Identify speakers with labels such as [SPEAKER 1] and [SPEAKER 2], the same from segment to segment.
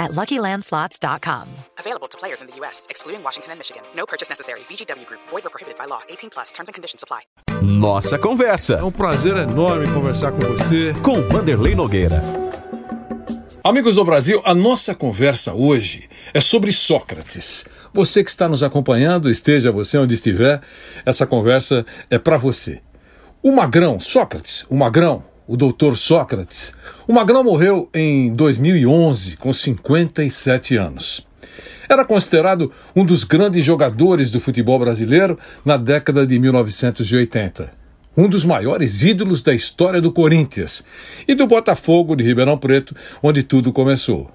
[SPEAKER 1] at LuckyLandSlots.com.
[SPEAKER 2] Available to players in the U.S., excluding Washington and Michigan. No purchase necessary. VGW Group. Void or prohibited by law. 18 plus. Terms and conditions apply.
[SPEAKER 3] Nossa Conversa,
[SPEAKER 4] É um prazer enorme conversar com você.
[SPEAKER 3] com Vanderlei Nogueira.
[SPEAKER 4] Amigos do Brasil, a nossa conversa hoje é sobre Sócrates. Você que está nos acompanhando, esteja você onde estiver, essa conversa é para você. O Magrão, Sócrates, o Magrão, o doutor Sócrates, o Magrão morreu em 2011, com 57 anos. Era considerado um dos grandes jogadores do futebol brasileiro na década de 1980. Um dos maiores ídolos da história do Corinthians e do Botafogo de Ribeirão Preto, onde tudo começou.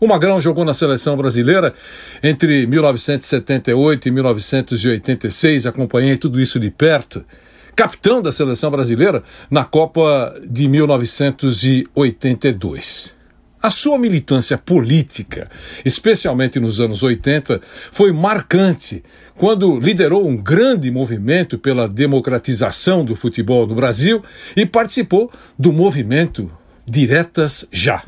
[SPEAKER 4] O Magrão jogou na seleção brasileira entre 1978 e 1986, acompanhei tudo isso de perto. Capitão da seleção brasileira na Copa de 1982. A sua militância política, especialmente nos anos 80, foi marcante quando liderou um grande movimento pela democratização do futebol no Brasil e participou do movimento Diretas Já.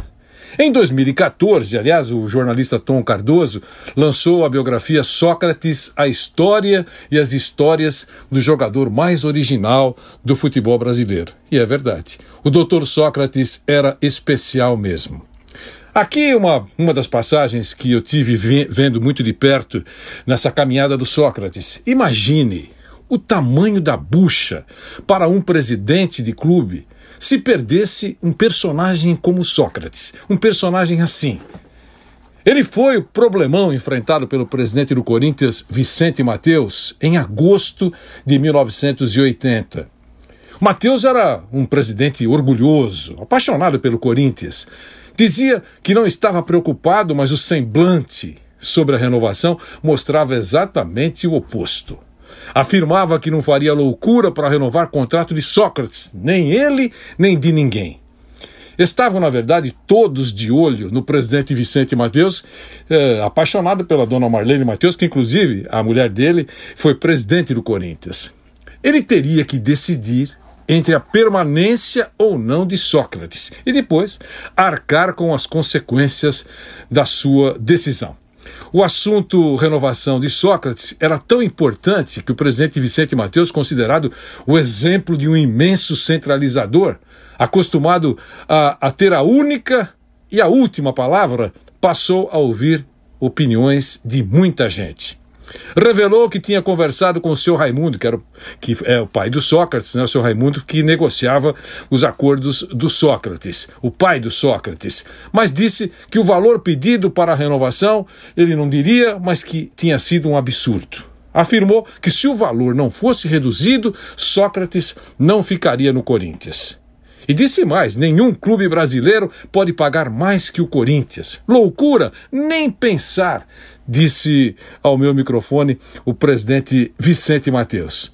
[SPEAKER 4] Em 2014, aliás, o jornalista Tom Cardoso lançou a biografia Sócrates, a história e as histórias do jogador mais original do futebol brasileiro. E é verdade. O Dr. Sócrates era especial mesmo. Aqui uma, uma das passagens que eu tive vendo muito de perto nessa caminhada do Sócrates. Imagine o tamanho da bucha para um presidente de clube se perdesse um personagem como Sócrates, um personagem assim. Ele foi o problemão enfrentado pelo presidente do Corinthians, Vicente Mateus, em agosto de 1980. Mateus era um presidente orgulhoso, apaixonado pelo Corinthians. Dizia que não estava preocupado, mas o semblante sobre a renovação mostrava exatamente o oposto. Afirmava que não faria loucura para renovar contrato de Sócrates, nem ele, nem de ninguém. Estavam, na verdade, todos de olho no presidente Vicente Mateus, eh, apaixonado pela dona Marlene Mateus, que inclusive a mulher dele foi presidente do Corinthians. Ele teria que decidir entre a permanência ou não de Sócrates e depois arcar com as consequências da sua decisão. O assunto renovação de Sócrates era tão importante que o presidente Vicente Mateus, considerado o exemplo de um imenso centralizador, acostumado a, a ter a única e a última palavra, passou a ouvir opiniões de muita gente. Revelou que tinha conversado com o seu Raimundo, que, era, o- que é o pai do Sócrates, né, o seu Raimundo, que negociava os acordos do Sócrates, o pai do Sócrates. Mas disse que o valor pedido para a renovação ele não diria, mas que tinha sido um absurdo. Afirmou que se o valor não fosse reduzido, Sócrates não ficaria no Corinthians. E disse mais: nenhum clube brasileiro pode pagar mais que o Corinthians. Loucura, nem pensar, disse ao meu microfone o presidente Vicente Mateus.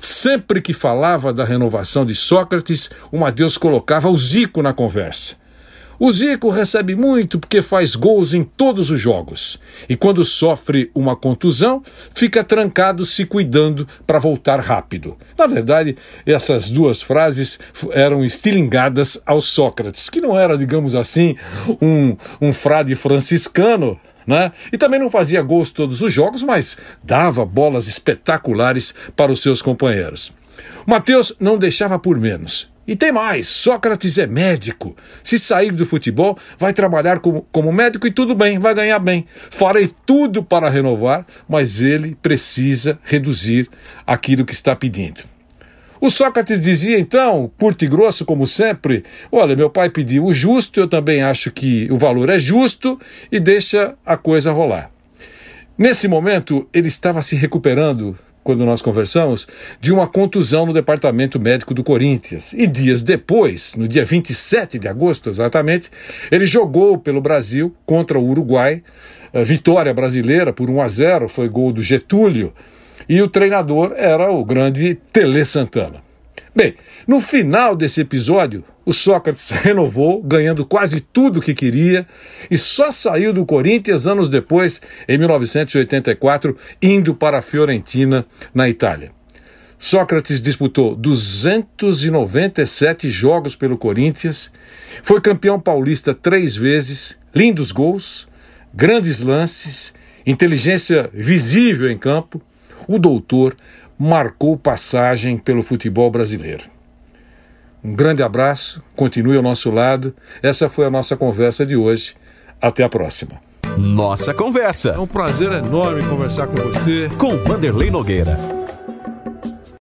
[SPEAKER 4] Sempre que falava da renovação de Sócrates, o Mateus colocava o Zico na conversa. O Zico recebe muito porque faz gols em todos os jogos. E quando sofre uma contusão, fica trancado se cuidando para voltar rápido. Na verdade, essas duas frases eram estilingadas ao Sócrates, que não era, digamos assim, um, um frade franciscano. Né? E também não fazia gols todos os jogos, mas dava bolas espetaculares para os seus companheiros. Mateus não deixava por menos. E tem mais: Sócrates é médico. Se sair do futebol, vai trabalhar como, como médico e tudo bem, vai ganhar bem. Farei tudo para renovar, mas ele precisa reduzir aquilo que está pedindo. O Sócrates dizia então, curto e grosso como sempre: Olha, meu pai pediu o justo, eu também acho que o valor é justo e deixa a coisa rolar. Nesse momento, ele estava se recuperando, quando nós conversamos, de uma contusão no departamento médico do Corinthians. E dias depois, no dia 27 de agosto exatamente, ele jogou pelo Brasil contra o Uruguai. eh, Vitória brasileira por 1 a 0, foi gol do Getúlio. E o treinador era o grande Tele Santana. Bem, no final desse episódio, o Sócrates renovou, ganhando quase tudo o que queria, e só saiu do Corinthians anos depois, em 1984, indo para a Fiorentina, na Itália. Sócrates disputou 297 jogos pelo Corinthians, foi campeão paulista três vezes, lindos gols, grandes lances, inteligência visível em campo. O doutor marcou passagem pelo futebol brasileiro. Um grande abraço, continue ao nosso lado. Essa foi a nossa conversa de hoje. Até a próxima.
[SPEAKER 3] Nossa Conversa.
[SPEAKER 4] É um prazer enorme conversar com você.
[SPEAKER 3] Com Vanderlei Nogueira.